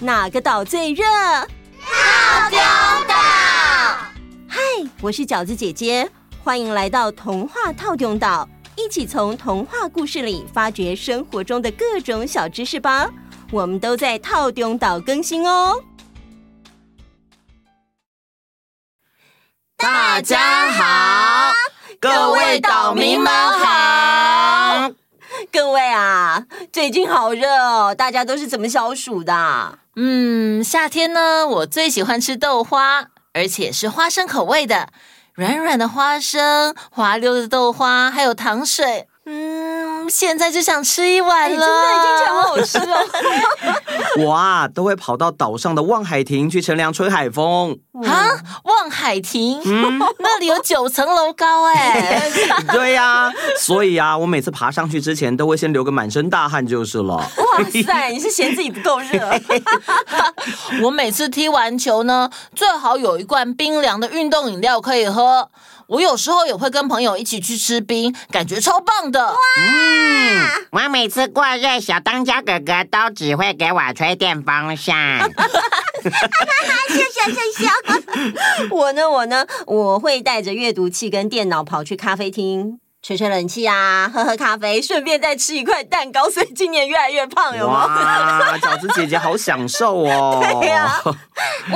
哪个岛最热？套丢岛。嗨，我是饺子姐姐，欢迎来到童话套丢岛，一起从童话故事里发掘生活中的各种小知识吧。我们都在套丢岛更新哦。大家好，各位岛民们好。各位啊，最近好热哦，大家都是怎么消暑的？嗯，夏天呢，我最喜欢吃豆花，而且是花生口味的，软软的花生，滑溜的豆花，还有糖水。嗯，现在就想吃一碗了，真的已经很好吃了。我啊，都会跑到岛上的望海亭去乘凉吹海风。啊，望海亭，嗯，那里有九层楼高哎。对呀，啊，所以啊，我每次爬上去之前，都会先流个满身大汗就是了。哇塞，你是嫌自己不够热？我每次踢完球呢，最好有一罐冰凉的运动饮料可以喝。我有时候也会跟朋友一起去吃冰，感觉超棒的。哇！嗯，我每次过热，小当家哥哥都只会给我吹电风扇。哈哈哈哈哈！谢谢谢谢。我呢，我呢，我会带着阅读器跟电脑跑去咖啡厅。吹吹冷气啊，喝喝咖啡，顺便再吃一块蛋糕，所以今年越来越胖，有吗？哇，饺子姐姐好享受哦！对呀、啊，我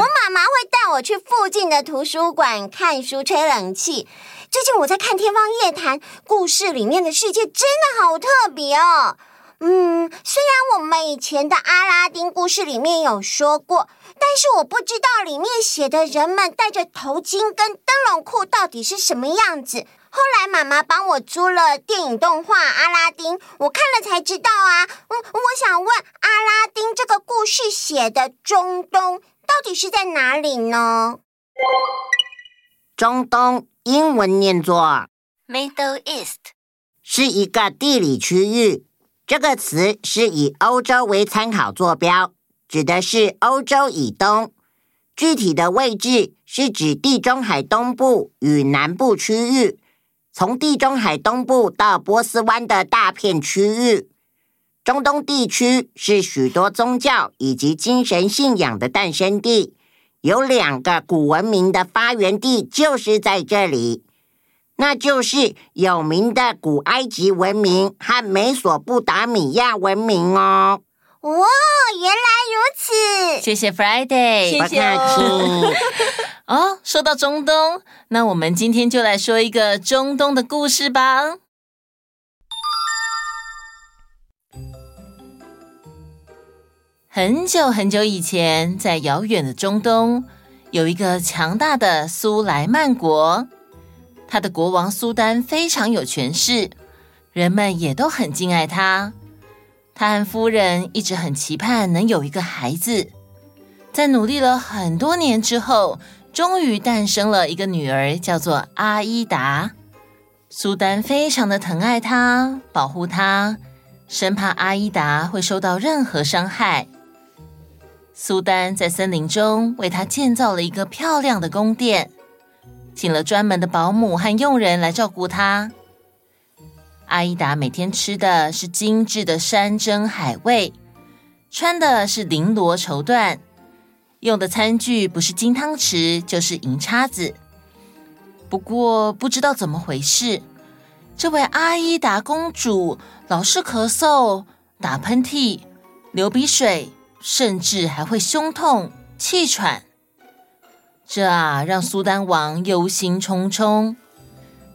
妈妈会带我去附近的图书馆看书、吹冷气。最近我在看《天方夜谭》，故事里面的世界真的好特别哦。嗯，虽然我们以前的阿拉丁故事里面有说过，但是我不知道里面写的人们戴着头巾跟灯笼裤到底是什么样子。后来妈妈帮我租了电影动画《阿拉丁》，我看了才知道啊。嗯，我想问，阿拉丁这个故事写的中东到底是在哪里呢？中东英文念作 Middle East，是一个地理区域。这个词是以欧洲为参考坐标，指的是欧洲以东。具体的位置是指地中海东部与南部区域。从地中海东部到波斯湾的大片区域，中东地区是许多宗教以及精神信仰的诞生地，有两个古文明的发源地就是在这里，那就是有名的古埃及文明和美索不达米亚文明哦。哦，原来如此！谢谢 Friday，谢谢哦。哦，说到中东，那我们今天就来说一个中东的故事吧。很久很久以前，在遥远的中东，有一个强大的苏莱曼国，他的国王苏丹非常有权势，人们也都很敬爱他。他和夫人一直很期盼能有一个孩子，在努力了很多年之后，终于诞生了一个女儿，叫做阿依达。苏丹非常的疼爱她，保护她，生怕阿依达会受到任何伤害。苏丹在森林中为她建造了一个漂亮的宫殿，请了专门的保姆和佣人来照顾她。阿依达每天吃的是精致的山珍海味，穿的是绫罗绸缎，用的餐具不是金汤匙就是银叉子。不过不知道怎么回事，这位阿依达公主老是咳嗽、打喷嚏、流鼻水，甚至还会胸痛、气喘。这啊，让苏丹王忧心忡忡。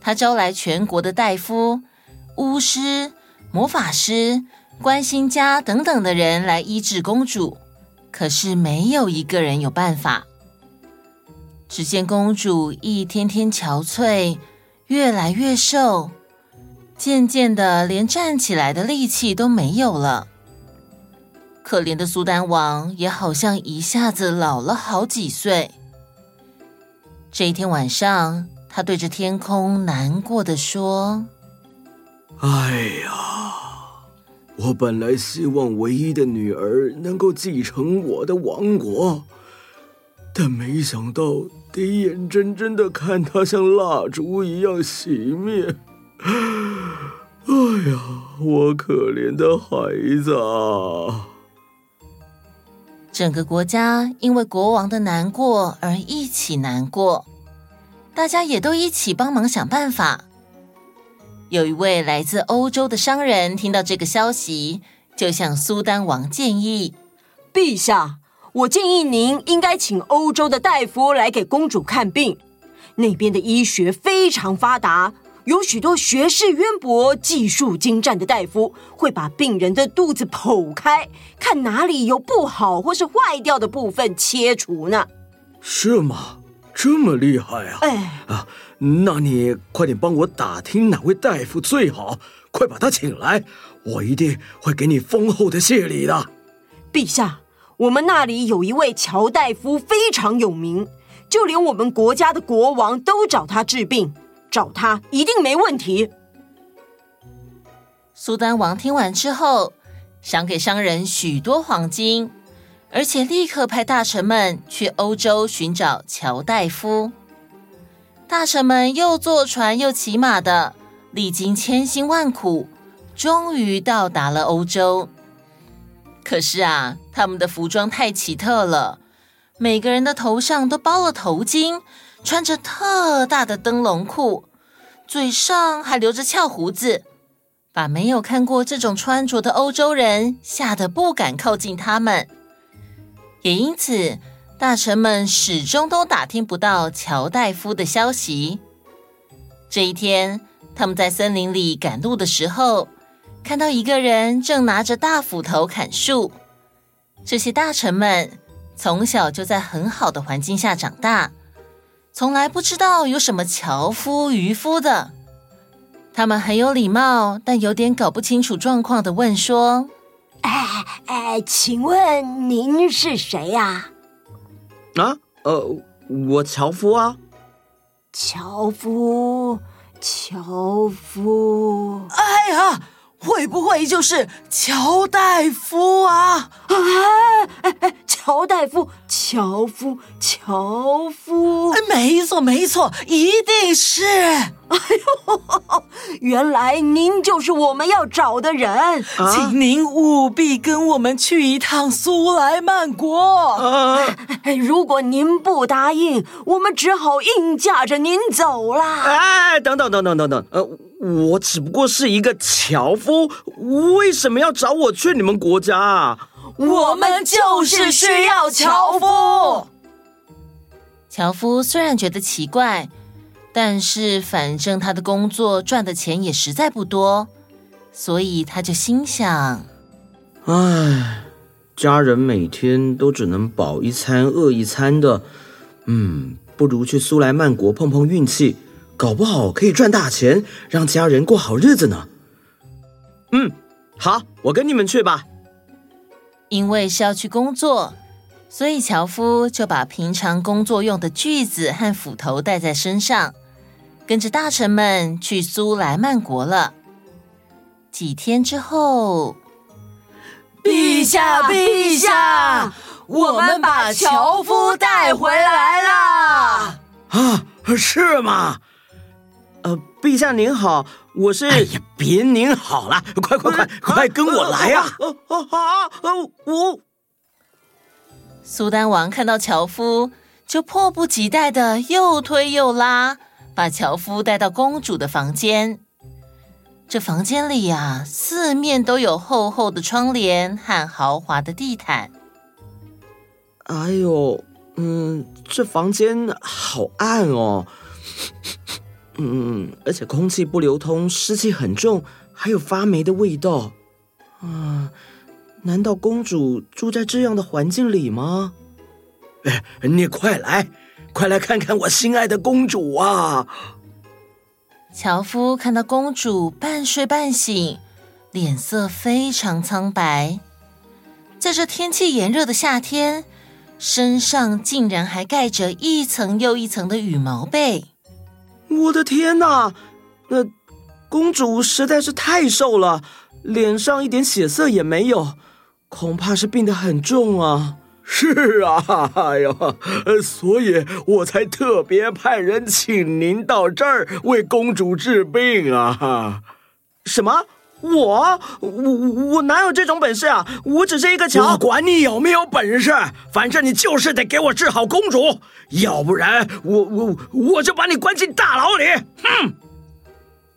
他招来全国的大夫。巫师、魔法师、关心家等等的人来医治公主，可是没有一个人有办法。只见公主一天天憔悴，越来越瘦，渐渐的连站起来的力气都没有了。可怜的苏丹王也好像一下子老了好几岁。这一天晚上，他对着天空难过的说。哎呀，我本来希望唯一的女儿能够继承我的王国，但没想到得眼睁睁的看她像蜡烛一样熄灭。哎呀，我可怜的孩子啊！整个国家因为国王的难过而一起难过，大家也都一起帮忙想办法。有一位来自欧洲的商人听到这个消息，就向苏丹王建议：“陛下，我建议您应该请欧洲的大夫来给公主看病，那边的医学非常发达。”有许多学识渊博、技术精湛的大夫会把病人的肚子剖开，看哪里有不好或是坏掉的部分，切除呢？是吗？这么厉害啊！哎啊，那你快点帮我打听哪位大夫最好，快把他请来，我一定会给你丰厚的谢礼的。陛下，我们那里有一位乔大夫非常有名，就连我们国家的国王都找他治病。找他一定没问题。苏丹王听完之后，赏给商人许多黄金，而且立刻派大臣们去欧洲寻找乔大夫。大臣们又坐船又骑马的，历经千辛万苦，终于到达了欧洲。可是啊，他们的服装太奇特了，每个人的头上都包了头巾。穿着特大的灯笼裤，嘴上还留着翘胡子，把没有看过这种穿着的欧洲人吓得不敢靠近他们。也因此，大臣们始终都打听不到乔大夫的消息。这一天，他们在森林里赶路的时候，看到一个人正拿着大斧头砍树。这些大臣们从小就在很好的环境下长大。从来不知道有什么樵夫、渔夫的，他们很有礼貌，但有点搞不清楚状况的问说：“哎哎，请问您是谁呀？”，呃，我樵夫啊。樵夫，樵夫。哎呀！会不会就是乔大夫啊？啊，哎哎，乔大夫，樵夫，樵夫，哎，没错没错，一定是。哎呦，原来您就是我们要找的人，啊、请您务必跟我们去一趟苏莱曼国。啊、如果您不答应，我们只好硬架着您走啦。哎，等等等等等等，呃，我只不过是一个樵夫，为什么要找我去你们国家啊？我们就是需要樵夫。樵夫虽然觉得奇怪。但是，反正他的工作赚的钱也实在不多，所以他就心想：“唉，家人每天都只能饱一餐饿一餐的，嗯，不如去苏莱曼国碰碰运气，搞不好可以赚大钱，让家人过好日子呢。”嗯，好，我跟你们去吧。因为是要去工作，所以樵夫就把平常工作用的锯子和斧头带在身上。跟着大臣们去苏莱曼国了。几天之后，陛下，陛下，我们把樵夫带回来了。啊，是吗？呃，陛下您好，我是……哎呀，别您好了，快快快，快跟我来呀！啊啊！我苏丹王看到樵夫，就迫不及待的又推又拉。把樵夫带到公主的房间。这房间里呀，四面都有厚厚的窗帘和豪华的地毯。哎呦，嗯，这房间好暗哦。嗯，而且空气不流通，湿气很重，还有发霉的味道。啊，难道公主住在这样的环境里吗？哎，你快来！快来看看我心爱的公主啊！樵夫看到公主半睡半醒，脸色非常苍白，在这天气炎热的夏天，身上竟然还盖着一层又一层的羽毛被。我的天哪！那公主实在是太瘦了，脸上一点血色也没有，恐怕是病得很重啊。是啊，哎呦，所以我才特别派人请您到这儿为公主治病啊！什么？我我我哪有这种本事啊？我只是一个樵。我管你有没有本事，反正你就是得给我治好公主，要不然我我我就把你关进大牢里。哼！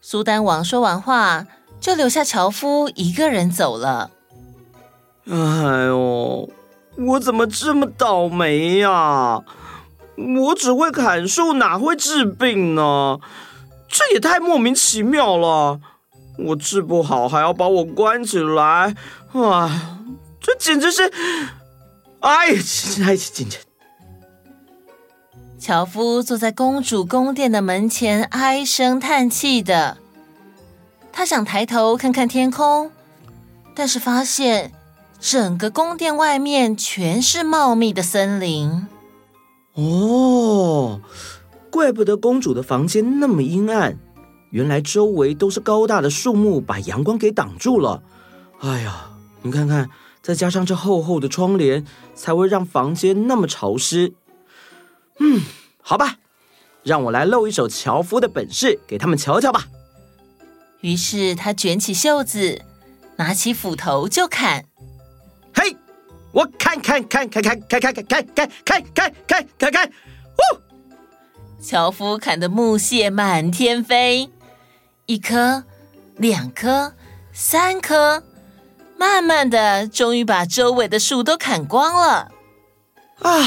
苏丹王说完话，就留下樵夫一个人走了。哎呦，我怎么这么倒霉呀？我只会砍树，哪会治病呢？这也太莫名其妙了。我治不好，还要把我关起来，啊，这简直是……哎，哎，简直……樵夫坐在公主宫殿的门前，唉声叹气的。他想抬头看看天空，但是发现整个宫殿外面全是茂密的森林。哦，怪不得公主的房间那么阴暗。原来周围都是高大的树木，把阳光给挡住了。哎呀，你看看，再加上这厚厚的窗帘，才会让房间那么潮湿。嗯，好吧，让我来露一手樵夫的本事，给他们瞧瞧吧。于是他卷起袖子，拿起斧头就砍。嘿，我砍砍砍砍砍砍砍砍砍砍砍砍砍砍砍！呜！樵夫砍得木屑满天飞。一颗，两颗，三颗，慢慢的，终于把周围的树都砍光了。啊，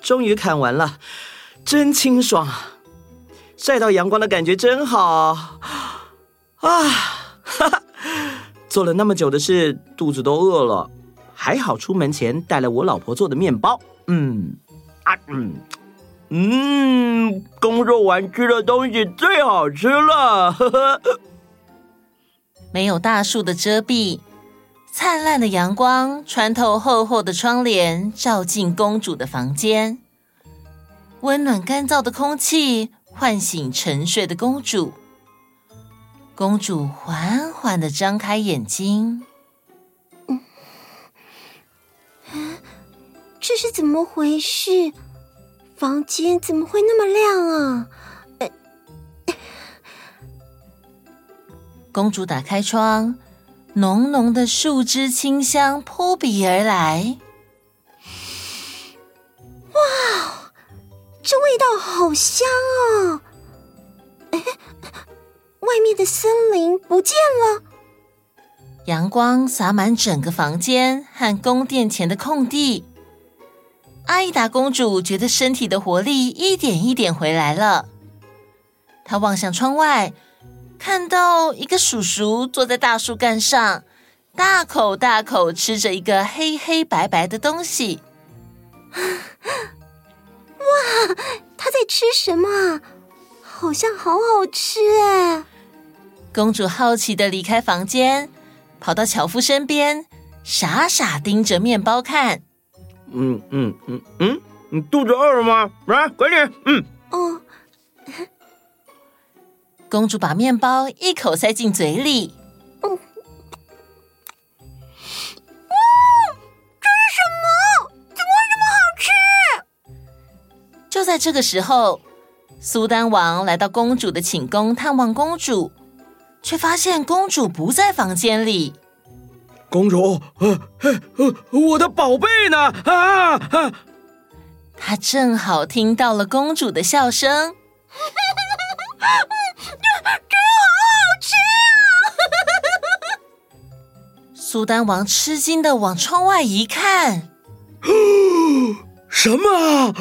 终于砍完了，真清爽，晒到阳光的感觉真好。啊，哈哈，做了那么久的事，肚子都饿了。还好出门前带了我老婆做的面包。嗯，啊，嗯。嗯，公肉丸吃的东西最好吃了。呵呵，没有大树的遮蔽，灿烂的阳光穿透厚厚的窗帘，照进公主的房间。温暖干燥的空气唤醒沉睡的公主。公主缓缓的张开眼睛。嗯，这是怎么回事？房间怎么会那么亮啊？公主打开窗，浓浓的树枝清香扑鼻而来。哇，这味道好香哦！哎，外面的森林不见了，阳光洒满整个房间和宫殿前的空地。阿依达公主觉得身体的活力一点一点回来了。她望向窗外，看到一个叔叔坐在大树干上，大口大口吃着一个黑黑白白的东西。哇，他在吃什么？好像好好吃哎！公主好奇的离开房间，跑到樵夫身边，傻傻盯着面包看。嗯嗯嗯嗯，你肚子饿了吗？来，快点。嗯。哦。公主把面包一口塞进嘴里。嗯。哇，这是什么？怎么会这么好吃？就在这个时候，苏丹王来到公主的寝宫探望公主，却发现公主不在房间里。公主，呃，呃，我的宝贝呢？啊啊！他正好听到了公主的笑声，真好好吃啊！苏丹王吃惊的往窗外一看，什么？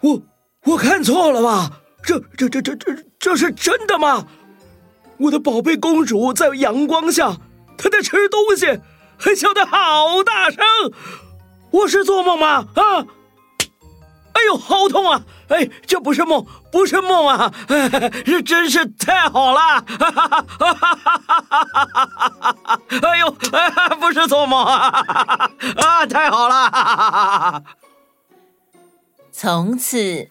我我看错了吧？这这这这这这是真的吗？我的宝贝公主在阳光下，她在吃东西。还笑得好大声，我是做梦吗？啊！哎呦，好痛啊！哎，这不是梦，不是梦啊！这真是太好了！哎呦，不是做梦啊！啊，太好了！从此，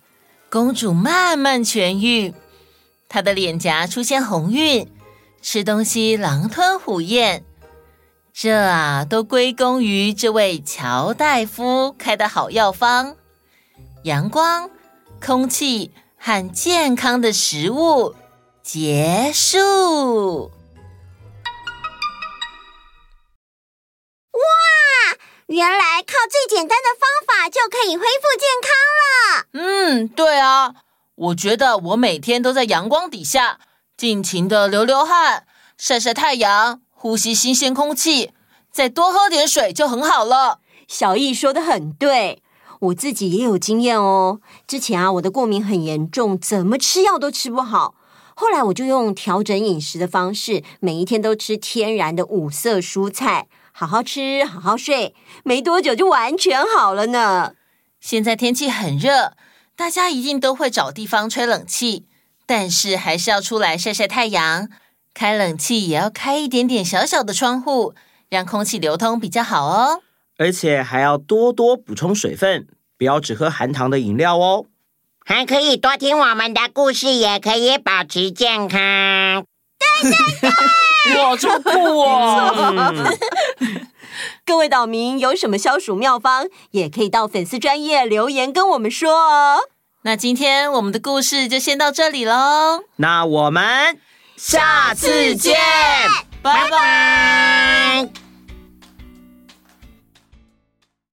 公主慢慢痊愈，她的脸颊出现红晕，吃东西狼吞虎咽。这啊都归功于这位乔大夫开的好药方。阳光空气和健康的食物结束。哇原来靠最简单的方法就可以恢复健康了。嗯对啊。我觉得我每天都在阳光底下尽情的流流汗晒晒太阳呼吸新鲜空气，再多喝点水就很好了。小易说的很对，我自己也有经验哦。之前啊，我的过敏很严重，怎么吃药都吃不好。后来我就用调整饮食的方式，每一天都吃天然的五色蔬菜，好好吃，好好睡，没多久就完全好了呢。现在天气很热，大家一定都会找地方吹冷气，但是还是要出来晒晒太阳。开冷气也要开一点点小小的窗户，让空气流通比较好哦。而且还要多多补充水分，不要只喝含糖的饮料哦。还可以多听我们的故事，也可以保持健康。对对对，我就不哦。各位岛民有什么消暑妙方，也可以到粉丝专业留言跟我们说哦。那今天我们的故事就先到这里喽。那我们下次见拜拜。